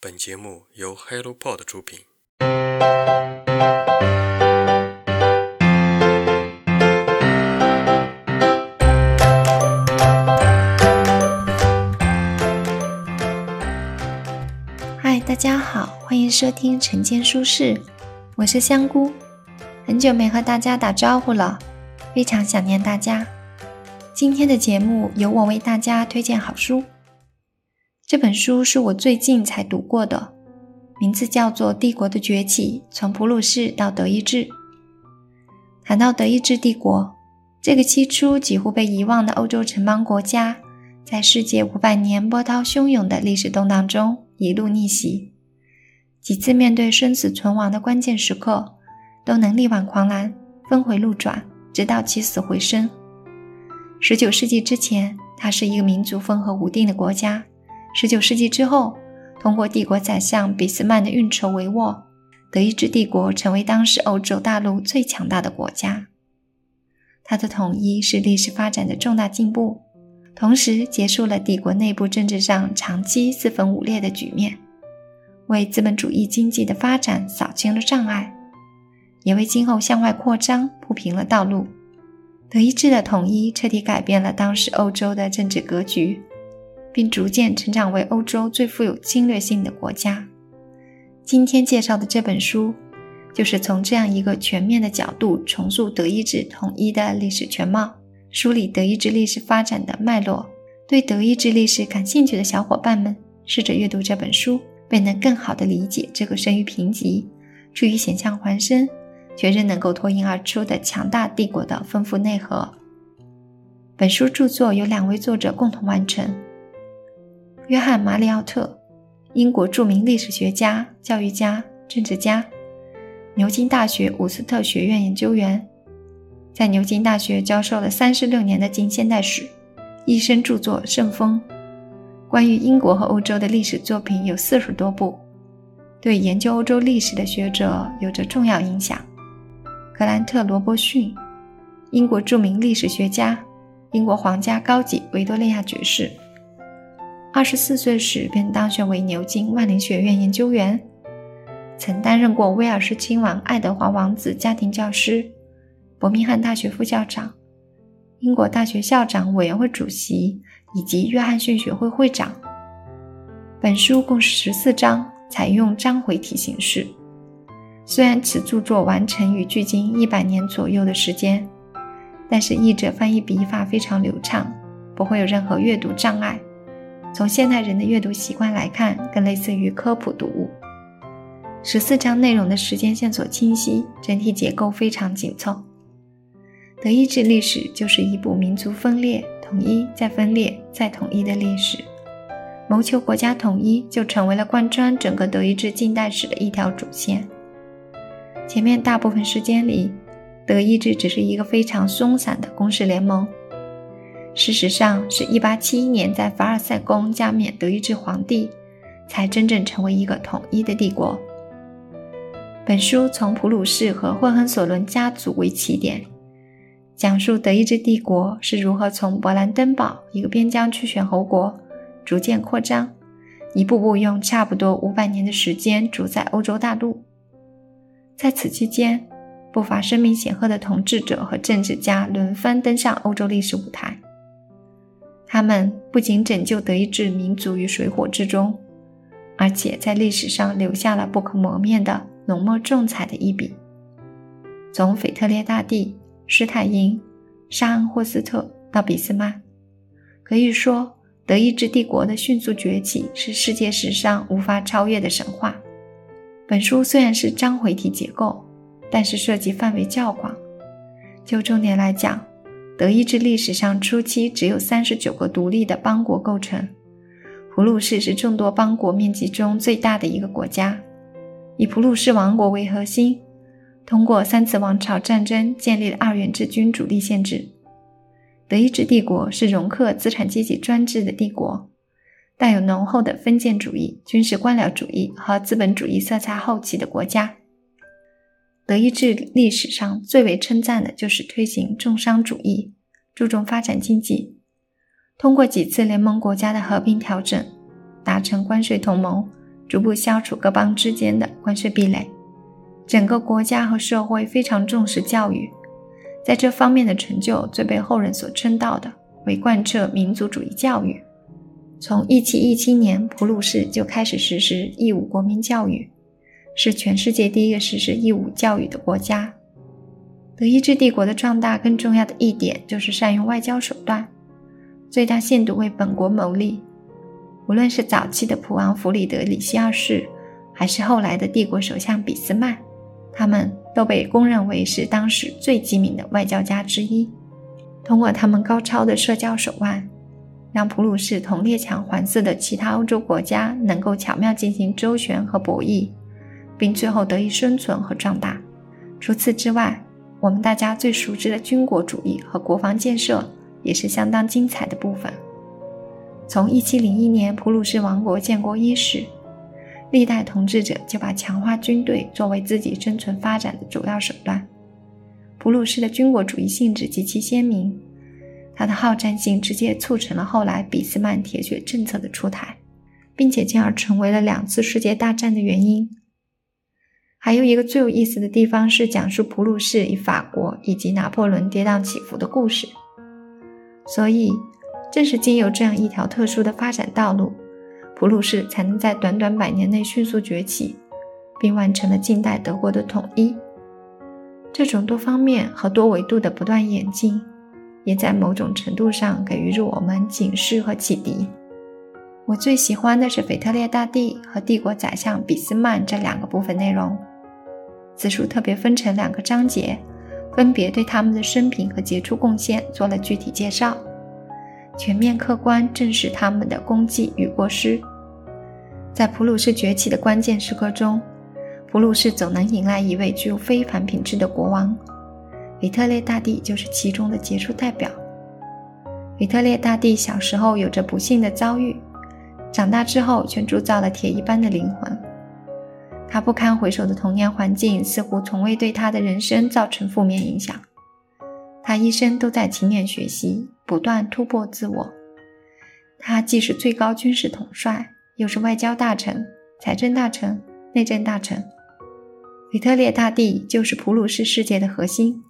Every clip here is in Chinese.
本节目由 HelloPod 出品。嗨，大家好，欢迎收听晨间书适，我是香菇。很久没和大家打招呼了，非常想念大家。今天的节目由我为大家推荐好书。这本书是我最近才读过的，名字叫做《帝国的崛起：从普鲁士到德意志》。谈到德意志帝国，这个起初几乎被遗忘的欧洲城邦国家，在世界五百年波涛汹涌的历史动荡中一路逆袭，几次面对生死存亡的关键时刻，都能力挽狂澜，峰回路转，直到起死回生。十九世纪之前，它是一个民族风和无定的国家。十九世纪之后，通过帝国宰相俾斯曼的运筹帷幄，德意志帝国成为当时欧洲大陆最强大的国家。它的统一是历史发展的重大进步，同时结束了帝国内部政治上长期四分五裂的局面，为资本主义经济的发展扫清了障碍，也为今后向外扩张铺平了道路。德意志的统一彻底改变了当时欧洲的政治格局。并逐渐成长为欧洲最富有侵略性的国家。今天介绍的这本书，就是从这样一个全面的角度重塑德意志统一的历史全貌，梳理德意志历史发展的脉络。对德意志历史感兴趣的小伙伴们，试着阅读这本书，便能更好地理解这个生于贫瘠、处于险象环生，却仍能够脱颖而出的强大帝国的丰富内核。本书著作由两位作者共同完成。约翰·马里奥特，英国著名历史学家、教育家、政治家，牛津大学伍斯特学院研究员，在牛津大学教授了三十六年的近现代史，一生著作甚丰，关于英国和欧洲的历史作品有四十多部，对研究欧洲历史的学者有着重要影响。格兰特·罗伯逊，英国著名历史学家，英国皇家高级维多利亚爵士。二十四岁时便当选为牛津万灵学院研究员，曾担任过威尔士亲王爱德华王子家庭教师、伯明翰大学副校长、英国大学校长委员会主席以及约翰逊学会会长。本书共十四章，采用章回体形式。虽然此著作完成于距今一百年左右的时间，但是译者翻译笔法非常流畅，不会有任何阅读障碍。从现代人的阅读习惯来看，更类似于科普读物。十四章内容的时间线索清晰，整体结构非常紧凑。德意志历史就是一部民族分裂、统一再分裂再统一的历史，谋求国家统一就成为了贯穿整个德意志近代史的一条主线。前面大部分时间里，德意志只是一个非常松散的公事联盟。事实上，是一八七一年在凡尔赛宫加冕德意志皇帝，才真正成为一个统一的帝国。本书从普鲁士和霍亨索伦家族为起点，讲述德意志帝国是如何从勃兰登堡一个边疆区选侯国，逐渐扩张，一步步用差不多五百年的时间主宰欧洲大陆。在此期间，不乏声名显赫的统治者和政治家轮番登上欧洲历史舞台。他们不仅拯救德意志民族于水火之中，而且在历史上留下了不可磨灭的浓墨重彩的一笔。从腓特烈大帝、施泰因、沙恩霍斯特到俾斯麦，可以说德意志帝国的迅速崛起是世界史上无法超越的神话。本书虽然是章回体结构，但是涉及范围较广。就重点来讲。德意志历史上初期只有三十九个独立的邦国构成，普鲁士是众多邦国面积中最大的一个国家，以普鲁士王国为核心，通过三次王朝战争建立了二元制君主立宪制。德意志帝国是容克资产阶级专制的帝国，带有浓厚的封建主义、军事官僚主义和资本主义色彩后期的国家。德意志历史上最为称赞的就是推行重商主义，注重发展经济，通过几次联盟国家的和平调整，达成关税同盟，逐步消除各邦之间的关税壁垒。整个国家和社会非常重视教育，在这方面的成就最被后人所称道的为贯彻民族主义教育。从1717年，普鲁士就开始实施义务国民教育，是全世界第一个实施义务教育的国家。德意志帝国的壮大更重要的一点就是善用外交手段，最大限度为本国谋利。无论是早期的普王弗里德里希二世，还是后来的帝国首相俾斯麦。他们都被公认为是当时最机敏的外交家之一。通过他们高超的社交手腕，让普鲁士同列强环伺的其他欧洲国家能够巧妙进行周旋和博弈，并最后得以生存和壮大。除此之外，我们大家最熟知的军国主义和国防建设也是相当精彩的部分。从1701年普鲁士王国建国伊始。历代统治者就把强化军队作为自己生存发展的主要手段。普鲁士的军国主义性质极其鲜明，它的好战性直接促成了后来俾斯曼铁血政策的出台，并且进而成为了两次世界大战的原因。还有一个最有意思的地方是讲述普鲁士与法国以及拿破仑跌宕起伏的故事。所以，正是经由这样一条特殊的发展道路。普鲁士才能在短短百年内迅速崛起，并完成了近代德国的统一。这种多方面和多维度的不断演进，也在某种程度上给予着我们警示和启迪。我最喜欢的是腓特烈大帝和帝国宰相俾斯麦这两个部分内容。此书特别分成两个章节，分别对他们的生平和杰出贡献做了具体介绍。全面客观证实他们的功绩与过失，在普鲁士崛起的关键时刻中，普鲁士总能迎来一位具有非凡品质的国王，腓特烈大帝就是其中的杰出代表。腓特烈大帝小时候有着不幸的遭遇，长大之后却铸造了铁一般的灵魂。他不堪回首的童年环境似乎从未对他的人生造成负面影响。他一生都在勤勉学习，不断突破自我。他既是最高军事统帅，又是外交大臣、财政大臣、内政大臣。腓特烈大帝就是普鲁士世界的核心。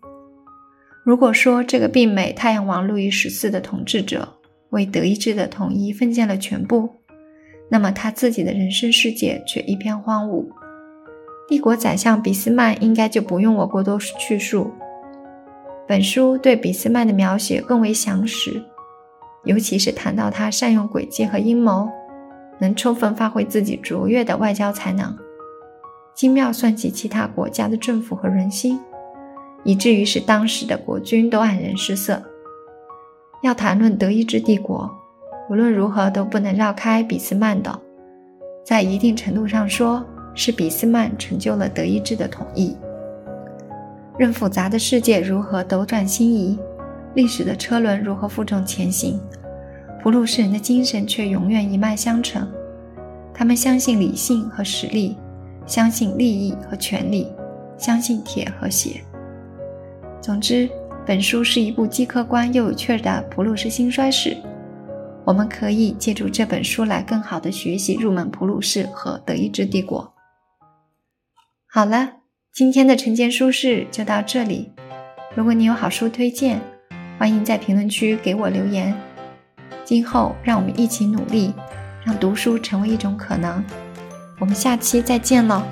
如果说这个病美太阳王路易十四的统治者为德意志的统一奉献了全部，那么他自己的人生世界却一片荒芜。帝国宰相俾斯麦应该就不用我过多叙述。本书对俾斯麦的描写更为详实，尤其是谈到他善用诡计和阴谋，能充分发挥自己卓越的外交才能，精妙算计其他国家的政府和人心，以至于使当时的国君都黯然失色。要谈论德意志帝国，无论如何都不能绕开俾斯麦的，在一定程度上说，是俾斯曼成就了德意志的统一。任复杂的世界如何斗转星移，历史的车轮如何负重前行，普鲁士人的精神却永远一脉相承。他们相信理性和实力，相信利益和权力，相信铁和血。总之，本书是一部既客观又有趣的普鲁士兴衰史。我们可以借助这本书来更好地学习入门普鲁士和德意志帝国。好了。今天的晨间书事就到这里。如果你有好书推荐，欢迎在评论区给我留言。今后让我们一起努力，让读书成为一种可能。我们下期再见喽。